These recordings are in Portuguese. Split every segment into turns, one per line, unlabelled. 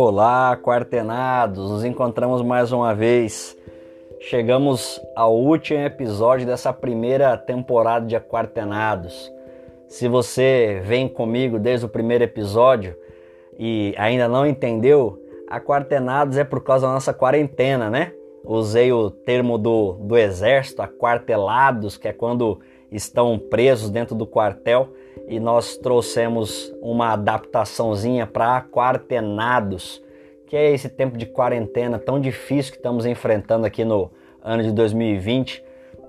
Olá, quartenados! Nos encontramos mais uma vez. Chegamos ao último episódio dessa primeira temporada de Quartenados. Se você vem comigo desde o primeiro episódio e ainda não entendeu, a Quartenados é por causa da nossa quarentena, né? Usei o termo do, do exército, aquartelados, que é quando estão presos dentro do quartel e nós trouxemos uma adaptaçãozinha para quartenados, que é esse tempo de quarentena tão difícil que estamos enfrentando aqui no ano de 2020,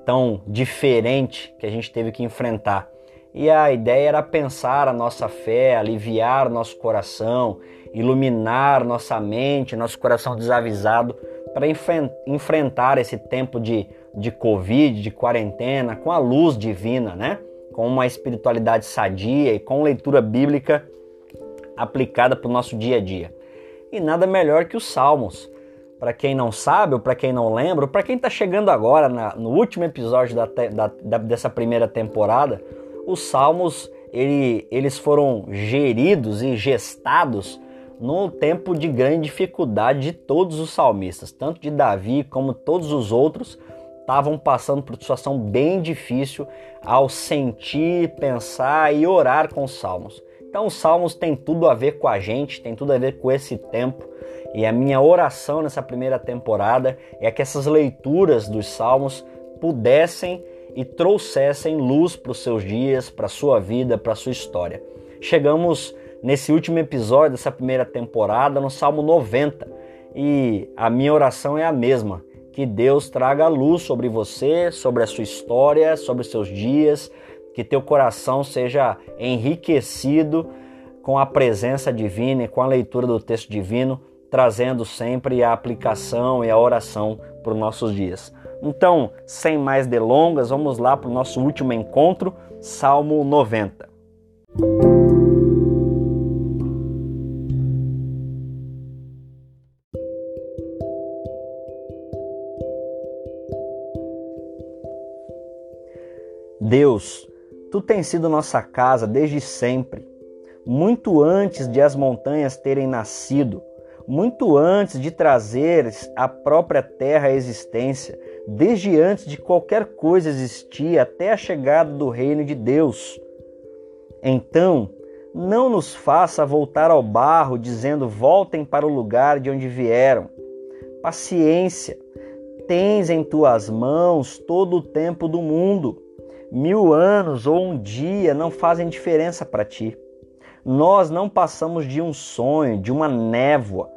tão diferente que a gente teve que enfrentar. E a ideia era pensar a nossa fé, aliviar nosso coração, iluminar nossa mente, nosso coração desavisado para enfrentar esse tempo de, de Covid, de quarentena, com a luz divina, né? Com uma espiritualidade sadia e com leitura bíblica aplicada para o nosso dia a dia. E nada melhor que os Salmos. Para quem não sabe, ou para quem não lembra, ou para quem está chegando agora na, no último episódio da, da, da, dessa primeira temporada, os Salmos ele, eles foram geridos e gestados no tempo de grande dificuldade de todos os salmistas, tanto de Davi como todos os outros, estavam passando por situação bem difícil ao sentir, pensar e orar com os salmos. Então, os salmos têm tudo a ver com a gente, tem tudo a ver com esse tempo. E a minha oração nessa primeira temporada é que essas leituras dos salmos pudessem e trouxessem luz para os seus dias, para a sua vida, para a sua história. Chegamos nesse último episódio dessa primeira temporada, no Salmo 90. E a minha oração é a mesma: que Deus traga luz sobre você, sobre a sua história, sobre os seus dias, que teu coração seja enriquecido com a presença divina e com a leitura do texto divino, trazendo sempre a aplicação e a oração para os nossos dias. Então, sem mais delongas, vamos lá para o nosso último encontro, Salmo 90. Deus, tu tens sido nossa casa desde sempre, muito antes de as montanhas terem nascido, muito antes de trazeres a própria terra à existência, desde antes de qualquer coisa existir até a chegada do reino de Deus. Então, não nos faça voltar ao barro dizendo voltem para o lugar de onde vieram. Paciência, tens em tuas mãos todo o tempo do mundo mil anos ou um dia não fazem diferença para ti. Nós não passamos de um sonho, de uma névoa,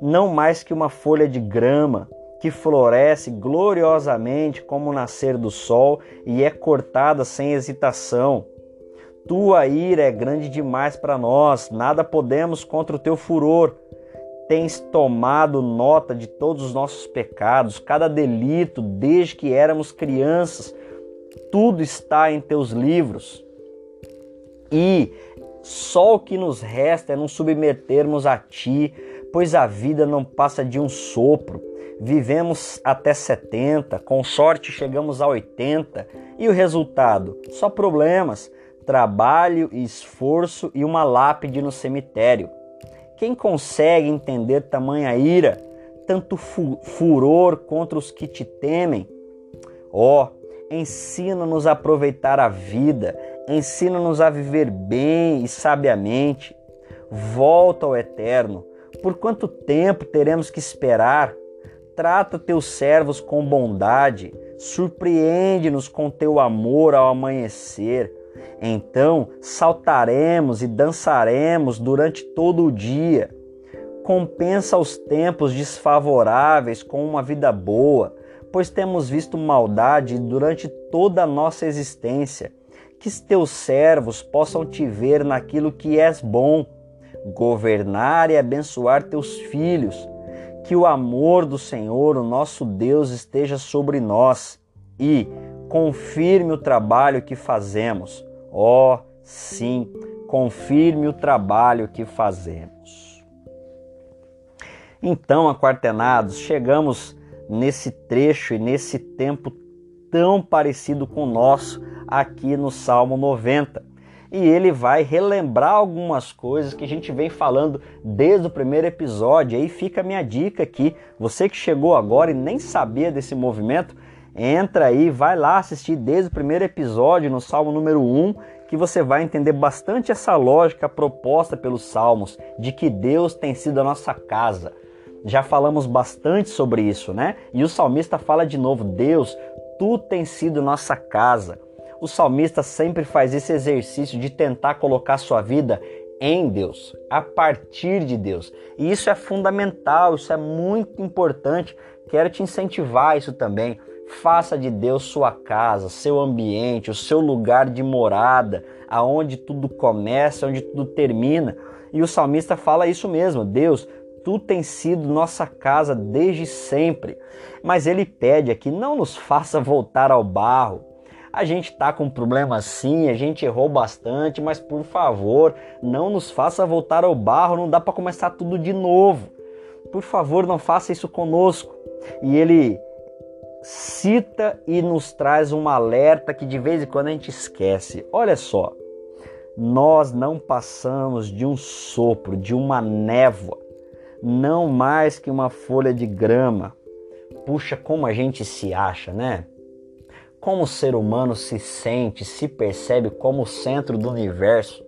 não mais que uma folha de grama que floresce gloriosamente como o nascer do sol e é cortada sem hesitação. Tua ira é grande demais para nós, nada podemos contra o teu furor. Tens tomado nota de todos os nossos pecados, cada delito, desde que éramos crianças tudo está em teus livros. E só o que nos resta é nos submetermos a ti, pois a vida não passa de um sopro. Vivemos até 70, com sorte chegamos a 80, e o resultado? Só problemas, trabalho e esforço e uma lápide no cemitério. Quem consegue entender tamanha ira, tanto furor contra os que te temem? Ó, oh, ensina-nos a aproveitar a vida, ensina-nos a viver bem e sabiamente. Volta ao Eterno. Por quanto tempo teremos que esperar? Trata teus servos com bondade, surpreende-nos com teu amor ao amanhecer. Então saltaremos e dançaremos durante todo o dia. Compensa os tempos desfavoráveis com uma vida boa pois temos visto maldade durante toda a nossa existência. Que teus servos possam te ver naquilo que és bom, governar e abençoar teus filhos. Que o amor do Senhor, o nosso Deus, esteja sobre nós e confirme o trabalho que fazemos. Ó, oh, sim, confirme o trabalho que fazemos. Então, aquartenados, chegamos nesse trecho e nesse tempo tão parecido com o nosso aqui no Salmo 90. e ele vai relembrar algumas coisas que a gente vem falando desde o primeiro episódio. Aí fica a minha dica aqui. Você que chegou agora e nem sabia desse movimento, entra aí, vai lá assistir desde o primeiro episódio no Salmo número 1, que você vai entender bastante essa lógica proposta pelos Salmos de que Deus tem sido a nossa casa. Já falamos bastante sobre isso, né? E o salmista fala de novo: Deus, tu tens sido nossa casa o salmista sempre faz esse exercício de tentar colocar sua vida em Deus, a partir de Deus. E isso é fundamental, isso é muito importante. Quero te incentivar isso também. Faça de Deus sua casa, seu ambiente, o seu lugar de morada, aonde tudo começa, onde tudo termina. E o salmista fala isso mesmo: Deus, tu tens sido nossa casa desde sempre. Mas ele pede aqui: não nos faça voltar ao barro, a gente tá com problema sim, a gente errou bastante, mas por favor, não nos faça voltar ao barro, não dá para começar tudo de novo. Por favor, não faça isso conosco. E ele cita e nos traz um alerta que de vez em quando a gente esquece. Olha só, nós não passamos de um sopro, de uma névoa, não mais que uma folha de grama. Puxa, como a gente se acha, né? como o ser humano se sente, se percebe como o centro do universo.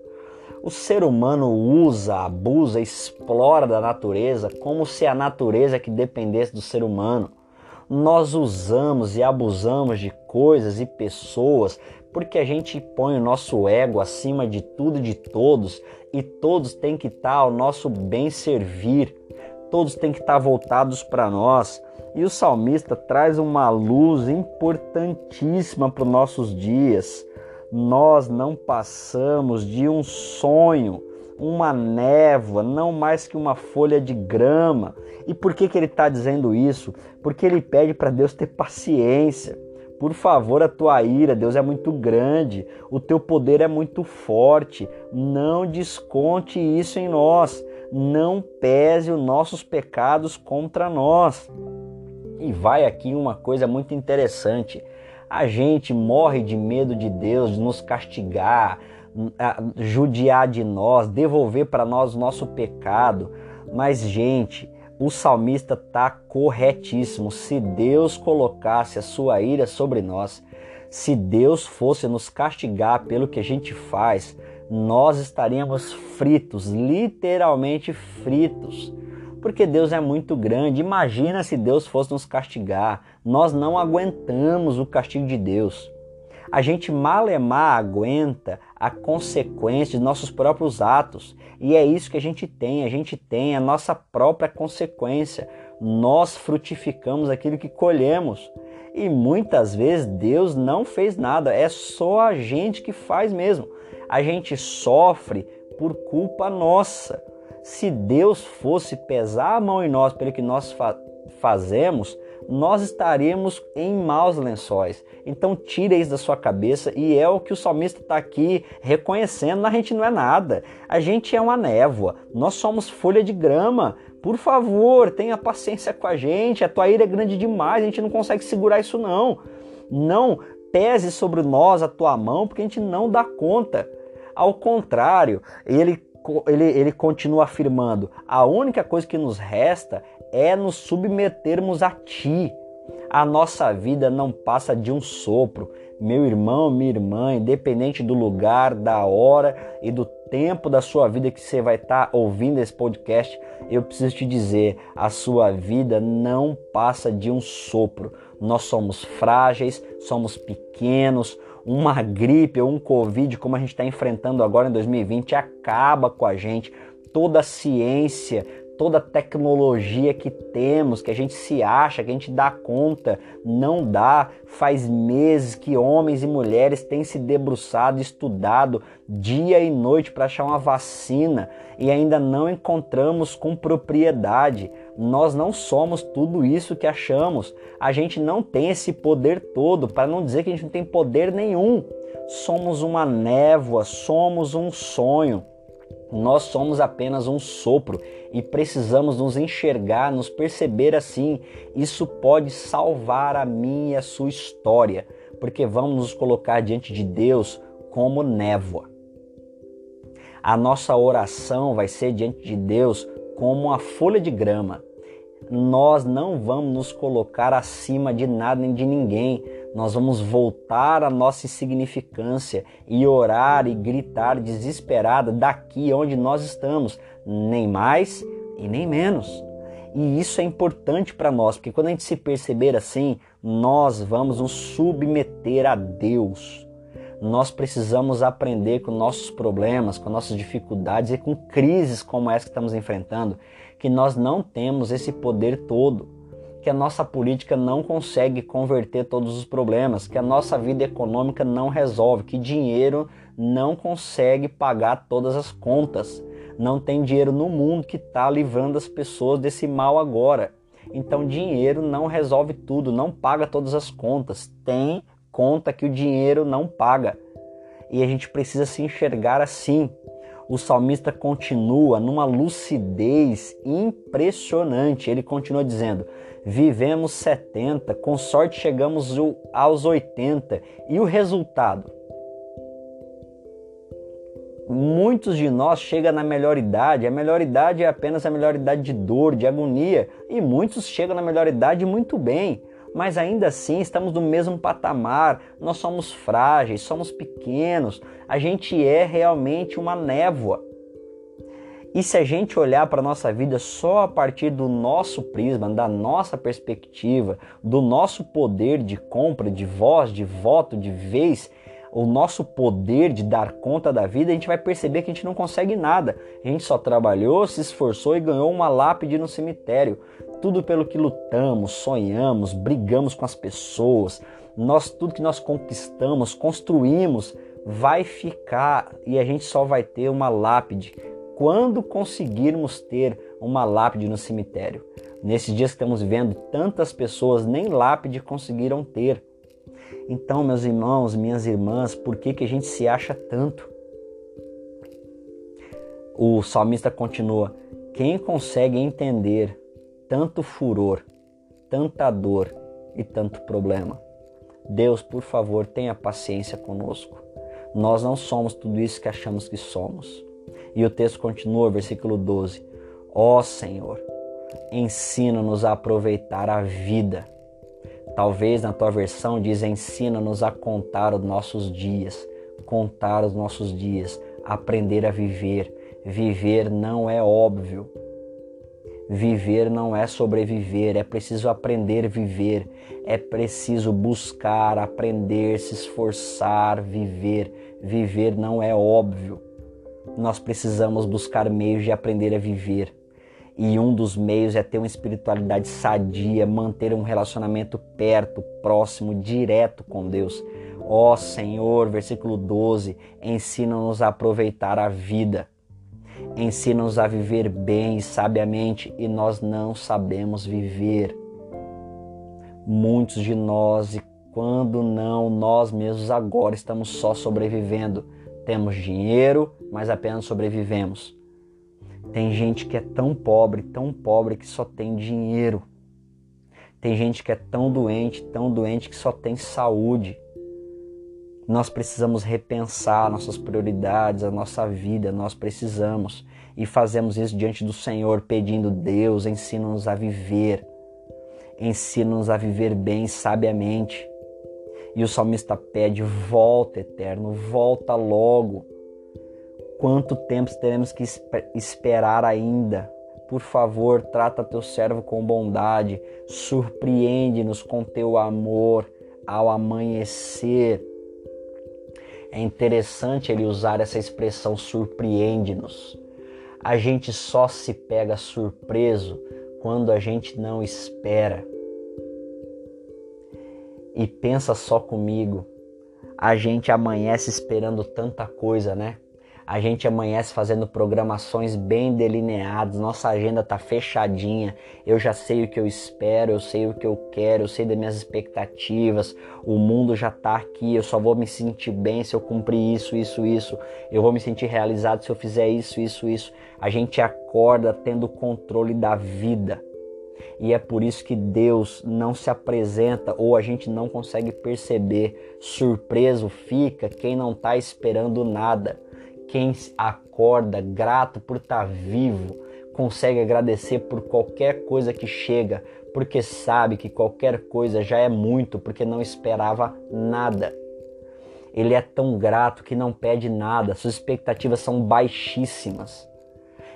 O ser humano usa, abusa, explora da natureza como se a natureza que dependesse do ser humano. Nós usamos e abusamos de coisas e pessoas porque a gente põe o nosso ego acima de tudo e de todos e todos têm que estar ao nosso bem servir, todos têm que estar voltados para nós. E o salmista traz uma luz importantíssima para os nossos dias. Nós não passamos de um sonho, uma névoa, não mais que uma folha de grama. E por que, que ele está dizendo isso? Porque ele pede para Deus ter paciência. Por favor, a tua ira, Deus, é muito grande, o teu poder é muito forte. Não desconte isso em nós. Não pese os nossos pecados contra nós. E vai aqui uma coisa muito interessante. A gente morre de medo de Deus, de nos castigar, judiar de nós, devolver para nós o nosso pecado. Mas, gente, o salmista está corretíssimo. Se Deus colocasse a sua ira sobre nós, se Deus fosse nos castigar pelo que a gente faz, nós estaríamos fritos, literalmente fritos porque Deus é muito grande. Imagina se Deus fosse nos castigar. Nós não aguentamos o castigo de Deus. A gente malemar aguenta a consequência de nossos próprios atos. E é isso que a gente tem. A gente tem a nossa própria consequência. Nós frutificamos aquilo que colhemos. E muitas vezes Deus não fez nada, é só a gente que faz mesmo. A gente sofre por culpa nossa se Deus fosse pesar a mão em nós pelo que nós fa fazemos, nós estaríamos em maus lençóis. Então tire isso da sua cabeça e é o que o salmista está aqui reconhecendo. A gente não é nada, a gente é uma névoa, nós somos folha de grama. Por favor, tenha paciência com a gente, a tua ira é grande demais, a gente não consegue segurar isso não. Não pese sobre nós a tua mão, porque a gente não dá conta. Ao contrário, ele ele, ele continua afirmando: a única coisa que nos resta é nos submetermos a Ti. A nossa vida não passa de um sopro. Meu irmão, minha irmã, independente do lugar, da hora e do tempo da sua vida que você vai estar tá ouvindo esse podcast, eu preciso te dizer: a sua vida não passa de um sopro. Nós somos frágeis, somos pequenos, uma gripe ou um Covid, como a gente está enfrentando agora em 2020, acaba com a gente. Toda a ciência, toda a tecnologia que temos, que a gente se acha, que a gente dá conta, não dá. Faz meses que homens e mulheres têm se debruçado, estudado dia e noite para achar uma vacina e ainda não encontramos com propriedade. Nós não somos tudo isso que achamos. A gente não tem esse poder todo, para não dizer que a gente não tem poder nenhum. Somos uma névoa, somos um sonho. Nós somos apenas um sopro e precisamos nos enxergar, nos perceber assim. Isso pode salvar a minha e a sua história, porque vamos nos colocar diante de Deus como névoa. A nossa oração vai ser diante de Deus como uma folha de grama. Nós não vamos nos colocar acima de nada nem de ninguém. Nós vamos voltar à nossa insignificância e orar e gritar desesperada daqui onde nós estamos, nem mais e nem menos. E isso é importante para nós, porque quando a gente se perceber assim, nós vamos nos submeter a Deus. Nós precisamos aprender com nossos problemas, com nossas dificuldades e com crises como essa que estamos enfrentando, que nós não temos esse poder todo, que a nossa política não consegue converter todos os problemas, que a nossa vida econômica não resolve, que dinheiro não consegue pagar todas as contas não tem dinheiro no mundo que está livrando as pessoas desse mal agora. Então, dinheiro não resolve tudo, não paga todas as contas. Tem conta que o dinheiro não paga. E a gente precisa se enxergar assim. O salmista continua numa lucidez impressionante. Ele continua dizendo: Vivemos 70, com sorte chegamos aos 80. E o resultado? Muitos de nós chegam na melhor idade, a melhor idade é apenas a melhor idade de dor, de agonia, e muitos chegam na melhor idade muito bem, mas ainda assim estamos no mesmo patamar, nós somos frágeis, somos pequenos, a gente é realmente uma névoa. E se a gente olhar para a nossa vida só a partir do nosso prisma, da nossa perspectiva, do nosso poder de compra, de voz, de voto, de vez, o nosso poder de dar conta da vida, a gente vai perceber que a gente não consegue nada. A gente só trabalhou, se esforçou e ganhou uma lápide no cemitério. Tudo pelo que lutamos, sonhamos, brigamos com as pessoas, nós tudo que nós conquistamos, construímos, vai ficar e a gente só vai ter uma lápide quando conseguirmos ter uma lápide no cemitério. Nesses dias que estamos vivendo, tantas pessoas nem lápide conseguiram ter. Então, meus irmãos, minhas irmãs, por que, que a gente se acha tanto? O salmista continua: Quem consegue entender tanto furor, tanta dor e tanto problema? Deus, por favor, tenha paciência conosco. Nós não somos tudo isso que achamos que somos. E o texto continua, versículo 12: Ó oh, Senhor, ensina-nos a aproveitar a vida Talvez na tua versão diz ensina-nos a contar os nossos dias, contar os nossos dias, aprender a viver. Viver não é óbvio. Viver não é sobreviver, é preciso aprender a viver, é preciso buscar, aprender, se esforçar, viver. Viver não é óbvio. Nós precisamos buscar meios de aprender a viver. E um dos meios é ter uma espiritualidade sadia, manter um relacionamento perto, próximo, direto com Deus. Ó oh, Senhor, versículo 12, ensina-nos a aproveitar a vida. Ensina-nos a viver bem e sabiamente, e nós não sabemos viver. Muitos de nós, e quando não, nós mesmos agora estamos só sobrevivendo. Temos dinheiro, mas apenas sobrevivemos tem gente que é tão pobre, tão pobre que só tem dinheiro. Tem gente que é tão doente, tão doente que só tem saúde. Nós precisamos repensar nossas prioridades, a nossa vida, nós precisamos. E fazemos isso diante do Senhor, pedindo: Deus, ensina-nos a viver. Ensina-nos a viver bem, sabiamente. E o salmista pede: volta, eterno, volta logo. Quanto tempo teremos que esperar ainda? Por favor, trata teu servo com bondade, surpreende-nos com teu amor ao amanhecer. É interessante ele usar essa expressão surpreende-nos. A gente só se pega surpreso quando a gente não espera. E pensa só comigo, a gente amanhece esperando tanta coisa, né? A gente amanhece fazendo programações bem delineadas, nossa agenda tá fechadinha. Eu já sei o que eu espero, eu sei o que eu quero, eu sei das minhas expectativas. O mundo já tá aqui, eu só vou me sentir bem se eu cumprir isso, isso, isso. Eu vou me sentir realizado se eu fizer isso, isso, isso. A gente acorda tendo controle da vida. E é por isso que Deus não se apresenta ou a gente não consegue perceber. Surpreso fica quem não está esperando nada quem acorda grato por estar tá vivo consegue agradecer por qualquer coisa que chega, porque sabe que qualquer coisa já é muito, porque não esperava nada. Ele é tão grato que não pede nada, suas expectativas são baixíssimas.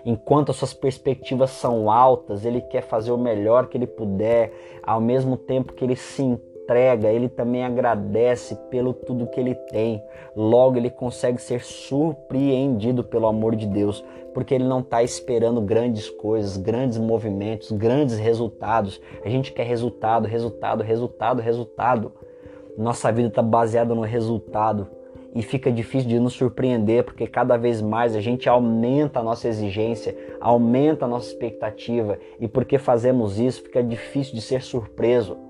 Enquanto as suas perspectivas são altas, ele quer fazer o melhor que ele puder, ao mesmo tempo que ele se entrega, ele também agradece pelo tudo que ele tem. Logo, ele consegue ser surpreendido pelo amor de Deus, porque ele não está esperando grandes coisas, grandes movimentos, grandes resultados. A gente quer resultado, resultado, resultado, resultado. Nossa vida está baseada no resultado e fica difícil de nos surpreender porque cada vez mais a gente aumenta a nossa exigência, aumenta a nossa expectativa e porque fazemos isso fica difícil de ser surpreso.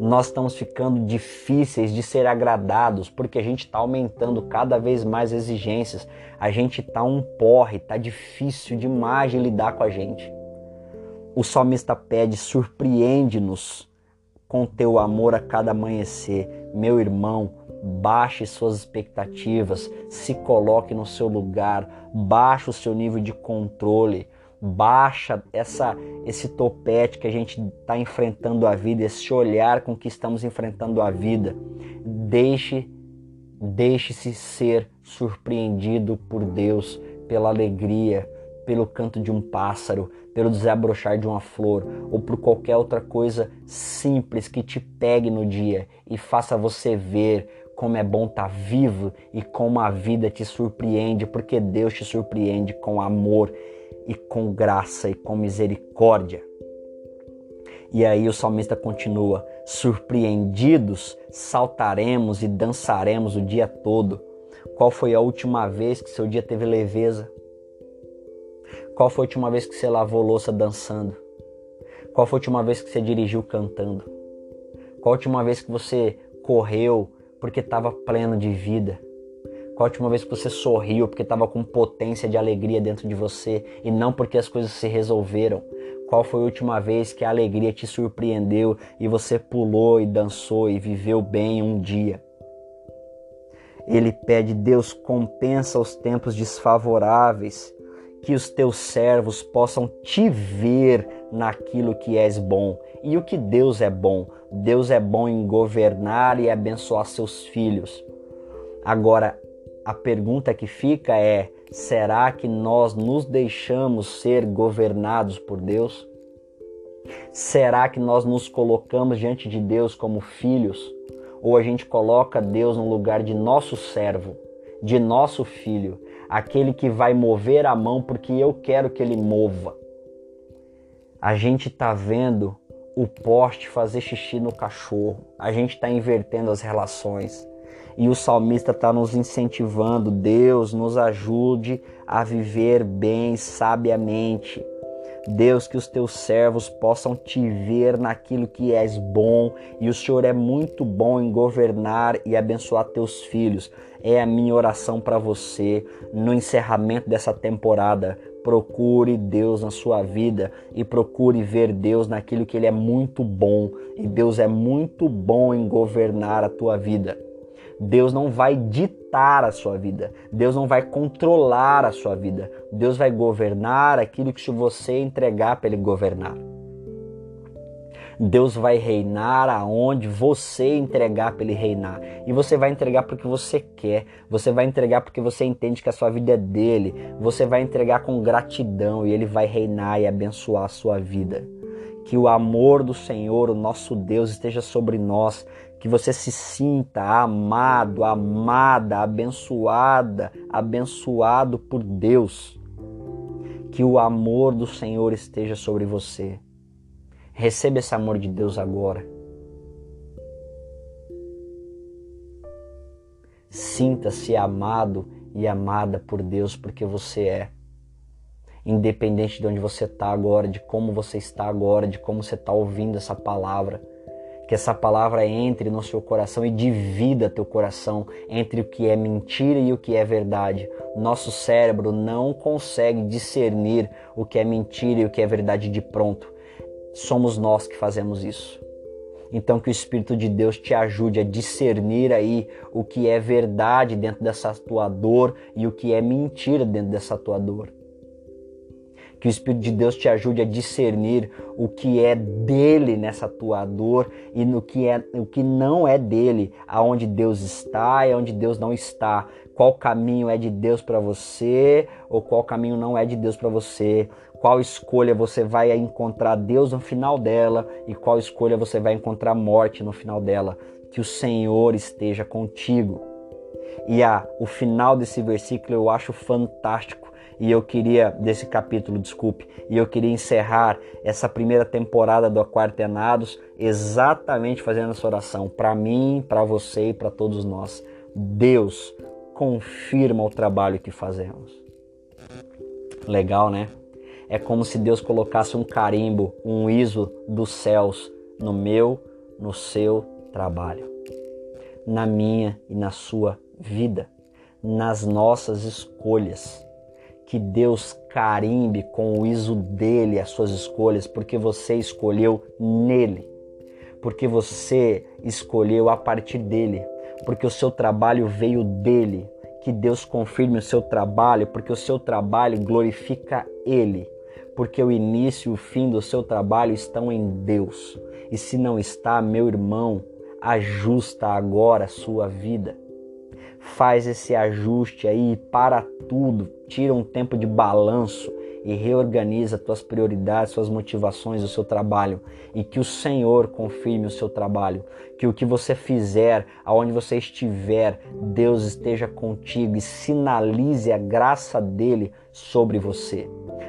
Nós estamos ficando difíceis de ser agradados porque a gente está aumentando cada vez mais exigências. A gente está um porre, está difícil demais de lidar com a gente. O salmista pede: surpreende-nos com teu amor a cada amanhecer. Meu irmão, baixe suas expectativas, se coloque no seu lugar, baixe o seu nível de controle, baixa essa esse topete que a gente está enfrentando a vida, esse olhar com que estamos enfrentando a vida. Deixe deixe-se ser surpreendido por Deus pela alegria, pelo canto de um pássaro, pelo desabrochar de uma flor ou por qualquer outra coisa simples que te pegue no dia e faça você ver como é bom estar tá vivo e como a vida te surpreende, porque Deus te surpreende com amor e com graça e com misericórdia. E aí o salmista continua: surpreendidos, saltaremos e dançaremos o dia todo. Qual foi a última vez que seu dia teve leveza? Qual foi a última vez que você lavou louça dançando? Qual foi a última vez que você dirigiu cantando? Qual a última vez que você correu porque estava pleno de vida? Qual a última vez que você sorriu porque estava com potência de alegria dentro de você e não porque as coisas se resolveram? Qual foi a última vez que a alegria te surpreendeu e você pulou e dançou e viveu bem um dia? Ele pede, Deus, compensa os tempos desfavoráveis que os teus servos possam te ver naquilo que és bom. E o que Deus é bom? Deus é bom em governar e abençoar seus filhos. Agora, a pergunta que fica é: será que nós nos deixamos ser governados por Deus? Será que nós nos colocamos diante de Deus como filhos? Ou a gente coloca Deus no lugar de nosso servo, de nosso filho, aquele que vai mover a mão porque eu quero que ele mova. A gente está vendo o poste fazer xixi no cachorro, a gente está invertendo as relações. E o salmista está nos incentivando, Deus nos ajude a viver bem, sabiamente. Deus, que os teus servos possam te ver naquilo que és bom, e o Senhor é muito bom em governar e abençoar teus filhos é a minha oração para você no encerramento dessa temporada. Procure Deus na sua vida e procure ver Deus naquilo que Ele é muito bom. E Deus é muito bom em governar a tua vida. Deus não vai ditar a sua vida, Deus não vai controlar a sua vida, Deus vai governar aquilo que você entregar para Ele governar. Deus vai reinar aonde você entregar para ele reinar. E você vai entregar porque você quer. Você vai entregar porque você entende que a sua vida é dele. Você vai entregar com gratidão e ele vai reinar e abençoar a sua vida. Que o amor do Senhor, o nosso Deus, esteja sobre nós. Que você se sinta amado, amada, abençoada, abençoado por Deus. Que o amor do Senhor esteja sobre você Receba esse amor de Deus agora. Sinta-se amado e amada por Deus porque você é. Independente de onde você está agora, de como você está agora, de como você está ouvindo essa palavra. Que essa palavra entre no seu coração e divida teu coração entre o que é mentira e o que é verdade. Nosso cérebro não consegue discernir o que é mentira e o que é verdade de pronto somos nós que fazemos isso. Então que o Espírito de Deus te ajude a discernir aí o que é verdade dentro dessa tua dor e o que é mentira dentro dessa tua dor. Que o Espírito de Deus te ajude a discernir o que é dele nessa tua dor e no que é o que não é dele, aonde Deus está e aonde Deus não está. Qual caminho é de Deus para você ou qual caminho não é de Deus para você? Qual escolha você vai encontrar Deus no final dela e qual escolha você vai encontrar morte no final dela? Que o Senhor esteja contigo. E a, o final desse versículo eu acho fantástico e eu queria, desse capítulo, desculpe, e eu queria encerrar essa primeira temporada do Aquartenados exatamente fazendo essa oração para mim, para você e para todos nós. Deus confirma o trabalho que fazemos. Legal, né? É como se Deus colocasse um carimbo, um ISO dos céus no meu, no seu trabalho, na minha e na sua vida, nas nossas escolhas. Que Deus carimbe com o ISO dele as suas escolhas, porque você escolheu nele, porque você escolheu a partir dele, porque o seu trabalho veio dele. Que Deus confirme o seu trabalho, porque o seu trabalho glorifica ele, porque o início e o fim do seu trabalho estão em Deus. E se não está, meu irmão, ajusta agora a sua vida faz esse ajuste aí para tudo, tira um tempo de balanço e reorganiza tuas prioridades, suas motivações, o seu trabalho e que o Senhor confirme o seu trabalho, que o que você fizer, aonde você estiver, Deus esteja contigo e sinalize a graça dele sobre você.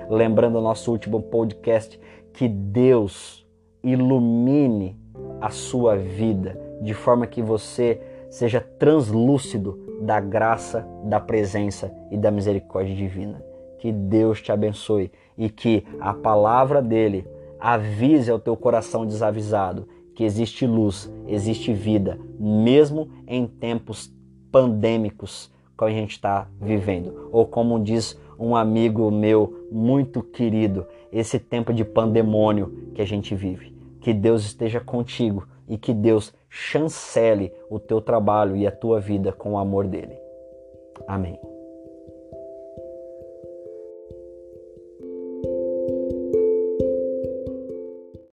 Lembrando o nosso último podcast, que Deus ilumine a sua vida de forma que você seja translúcido da graça, da presença e da misericórdia divina. Que Deus te abençoe e que a palavra dele avise ao teu coração desavisado que existe luz, existe vida, mesmo em tempos pandêmicos que a gente está vivendo. Ou como diz um amigo meu muito querido, esse tempo de pandemônio que a gente vive. Que Deus esteja contigo e que Deus chancele o teu trabalho e a tua vida com o amor dele. Amém.